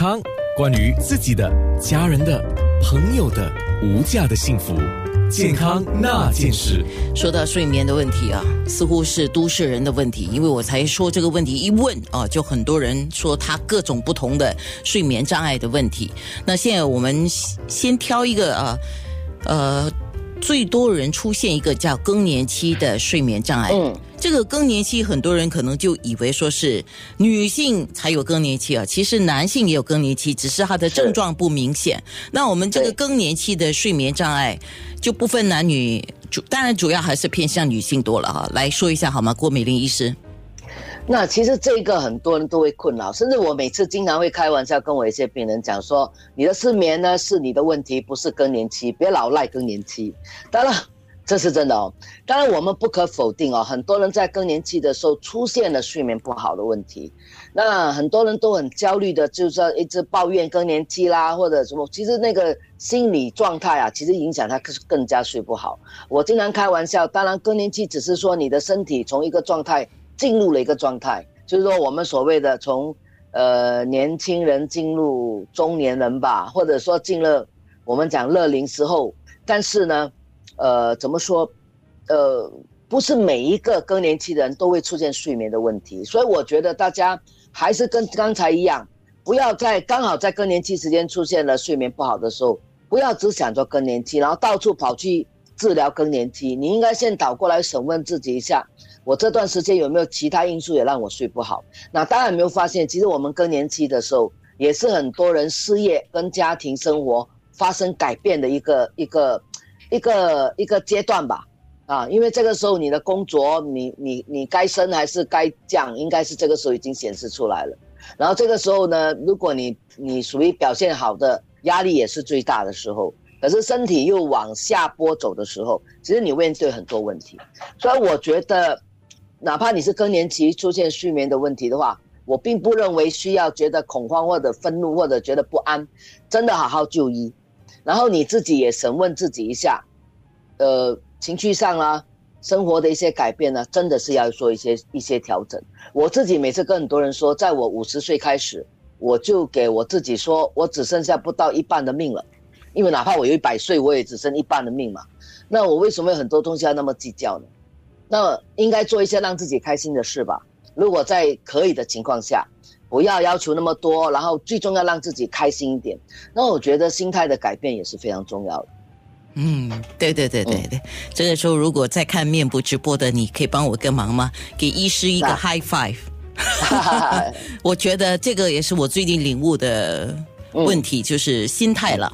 康，关于自己的、家人的、朋友的无价的幸福，健康那件事。说到睡眠的问题啊，似乎是都市人的问题，因为我才说这个问题一问啊，就很多人说他各种不同的睡眠障碍的问题。那现在我们先挑一个啊，呃，最多人出现一个叫更年期的睡眠障碍。嗯。这个更年期，很多人可能就以为说是女性才有更年期啊，其实男性也有更年期，只是他的症状不明显。那我们这个更年期的睡眠障碍就不分男女，主当然主要还是偏向女性多了哈。来说一下好吗？郭美玲医师。那其实这个很多人都会困扰，甚至我每次经常会开玩笑跟我一些病人讲说，你的失眠呢是你的问题，不是更年期，别老赖更年期。当然。这是真的哦，当然我们不可否定哦，很多人在更年期的时候出现了睡眠不好的问题，那很多人都很焦虑的，就是一直抱怨更年期啦或者什么，其实那个心理状态啊，其实影响他更更加睡不好。我经常开玩笑，当然更年期只是说你的身体从一个状态进入了一个状态，就是说我们所谓的从呃年轻人进入中年人吧，或者说进了我们讲乐龄时候，但是呢。呃，怎么说？呃，不是每一个更年期的人都会出现睡眠的问题，所以我觉得大家还是跟刚才一样，不要在刚好在更年期时间出现了睡眠不好的时候，不要只想着更年期，然后到处跑去治疗更年期。你应该先倒过来审问自己一下，我这段时间有没有其他因素也让我睡不好？那大家有没有发现，其实我们更年期的时候，也是很多人事业跟家庭生活发生改变的一个一个。一个一个阶段吧，啊，因为这个时候你的工作，你你你该升还是该降，应该是这个时候已经显示出来了。然后这个时候呢，如果你你属于表现好的，压力也是最大的时候。可是身体又往下坡走的时候，其实你面对很多问题。所以我觉得，哪怕你是更年期出现睡眠的问题的话，我并不认为需要觉得恐慌或者愤怒或者觉得不安，真的好好就医。然后你自己也审问自己一下，呃，情绪上啊，生活的一些改变呢，真的是要做一些一些调整。我自己每次跟很多人说，在我五十岁开始，我就给我自己说，我只剩下不到一半的命了，因为哪怕我有一百岁，我也只剩一半的命嘛。那我为什么有很多东西要那么计较呢？那应该做一些让自己开心的事吧。如果在可以的情况下。不要要求那么多，然后最重要让自己开心一点。那我觉得心态的改变也是非常重要的。嗯，对对对对对。这个时候如果在看面部直播的，你可以帮我个忙吗？给医师一个 high five。我觉得这个也是我最近领悟的问题，就是心态了。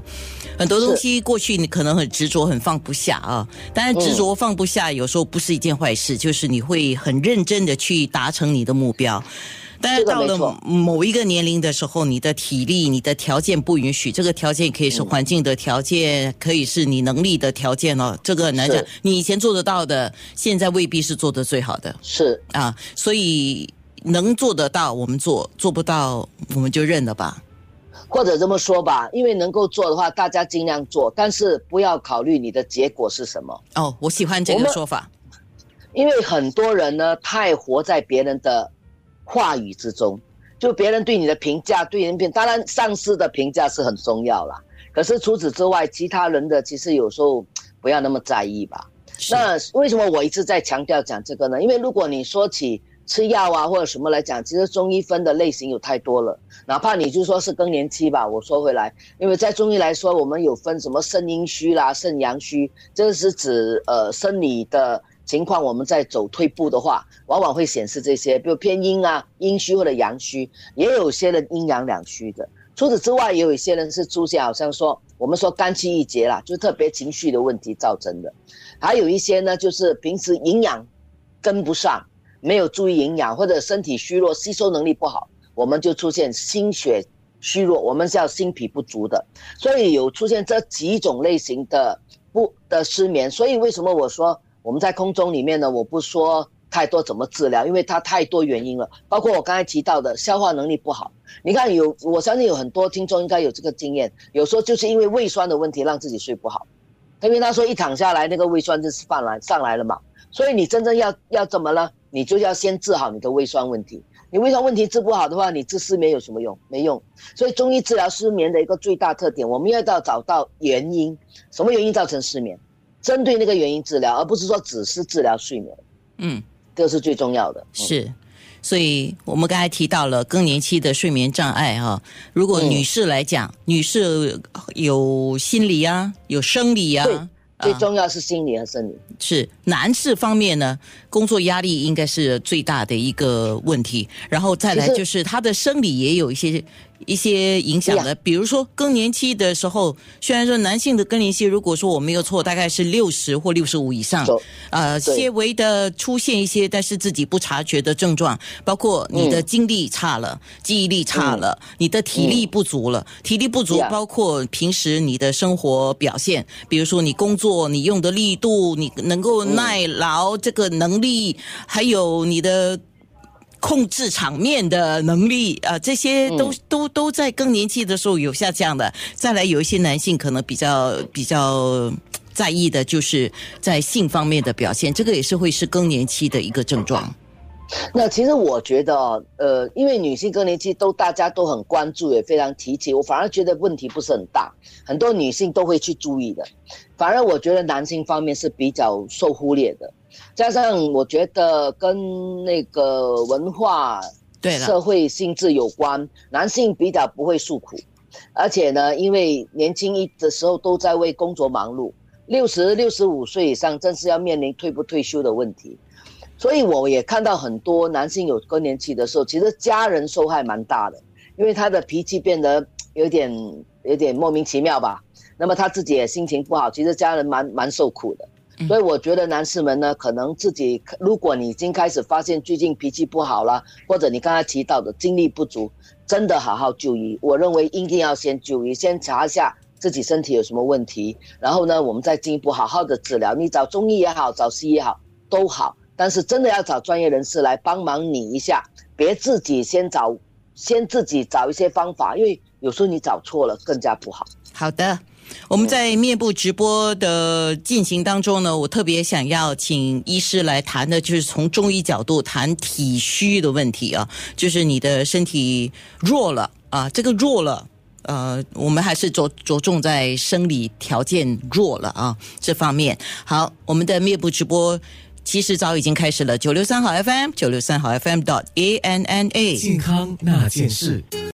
很多东西过去你可能很执着，很放不下啊。当然执着放不下有时候不是一件坏事，就是你会很认真的去达成你的目标。但是到了某一个年龄的时候，你的体力、你的条件不允许。这个条件可以是环境的条件，可以是你能力的条件哦。这个很难讲。你以前做得到的，现在未必是做的最好的。是啊，所以能做得到我们做，做不到我们就认了吧。或者这么说吧，因为能够做的话，大家尽量做，但是不要考虑你的结果是什么。哦，我喜欢这个说法。因为很多人呢，太活在别人的。话语之中，就别人对你的评价，对人品，当然上司的评价是很重要啦。可是除此之外，其他人的其实有时候不要那么在意吧。那为什么我一直在强调讲这个呢？因为如果你说起吃药啊或者什么来讲，其实中医分的类型有太多了。哪怕你就说是更年期吧，我说回来，因为在中医来说，我们有分什么肾阴虚啦、肾阳虚，这是指呃生理的。情况，我们在走退步的话，往往会显示这些，比如偏阴啊、阴虚或者阳虚，也有些人阴阳两虚的。除此之外，也有一些人是出现，好像说我们说肝气郁结啦，就特别情绪的问题造成的。还有一些呢，就是平时营养跟不上，没有注意营养，或者身体虚弱、吸收能力不好，我们就出现心血虚弱，我们叫心脾不足的。所以有出现这几种类型的不的失眠。所以为什么我说？我们在空中里面呢，我不说太多怎么治疗，因为它太多原因了。包括我刚才提到的消化能力不好，你看有，我相信有很多听众应该有这个经验，有时候就是因为胃酸的问题让自己睡不好，因为他说一躺下来那个胃酸就是上来上来了嘛。所以你真正要要怎么了，你就要先治好你的胃酸问题。你胃酸问题治不好的话，你治失眠有什么用？没用。所以中医治疗失眠的一个最大特点，我们要到找到原因，什么原因造成失眠，针对那个原因治疗，而不是说只是治疗睡眠。嗯，这是最重要的。是。所以我们刚才提到了更年期的睡眠障碍哈，如果女士来讲，女士有心理啊，有生理啊。最重要是心理和生理。是男士方面呢，工作压力应该是最大的一个问题，然后再来就是他的生理也有一些。一些影响的，比如说更年期的时候，虽然说男性的更年期，如果说我没有错，大概是六十或六十五以上，呃，些微的出现一些，但是自己不察觉的症状，包括你的精力差了，记忆力差了，你的体力不足了，体力不足包括平时你的生活表现，比如说你工作你用的力度，你能够耐劳这个能力，还有你的。控制场面的能力啊，这些都都都在更年期的时候有下降的。再来，有一些男性可能比较比较在意的，就是在性方面的表现，这个也是会是更年期的一个症状。那其实我觉得，呃，因为女性更年期都大家都很关注，也非常提起，我反而觉得问题不是很大，很多女性都会去注意的。反而我觉得男性方面是比较受忽略的。加上我觉得跟那个文化、对社会性质有关，男性比较不会诉苦，而且呢，因为年轻一的时候都在为工作忙碌，六十六十五岁以上正是要面临退不退休的问题，所以我也看到很多男性有更年期的时候，其实家人受害蛮大的，因为他的脾气变得有点有点莫名其妙吧，那么他自己也心情不好，其实家人蛮蛮受苦的。所以我觉得男士们呢，可能自己，如果你已经开始发现最近脾气不好了，或者你刚才提到的精力不足，真的好好就医。我认为一定要先就医，先查一下自己身体有什么问题，然后呢，我们再进一步好好的治疗。你找中医也好，找西医也好都好，但是真的要找专业人士来帮忙你一下，别自己先找，先自己找一些方法，因为有时候你找错了更加不好。好的。我们在面部直播的进行当中呢，我特别想要请医师来谈的，就是从中医角度谈体虚的问题啊，就是你的身体弱了啊，这个弱了，呃，我们还是着着重在生理条件弱了啊这方面。好，我们的面部直播其实早已经开始了，九六三号 FM，九六三号 FM dot A N N A，健康那件事。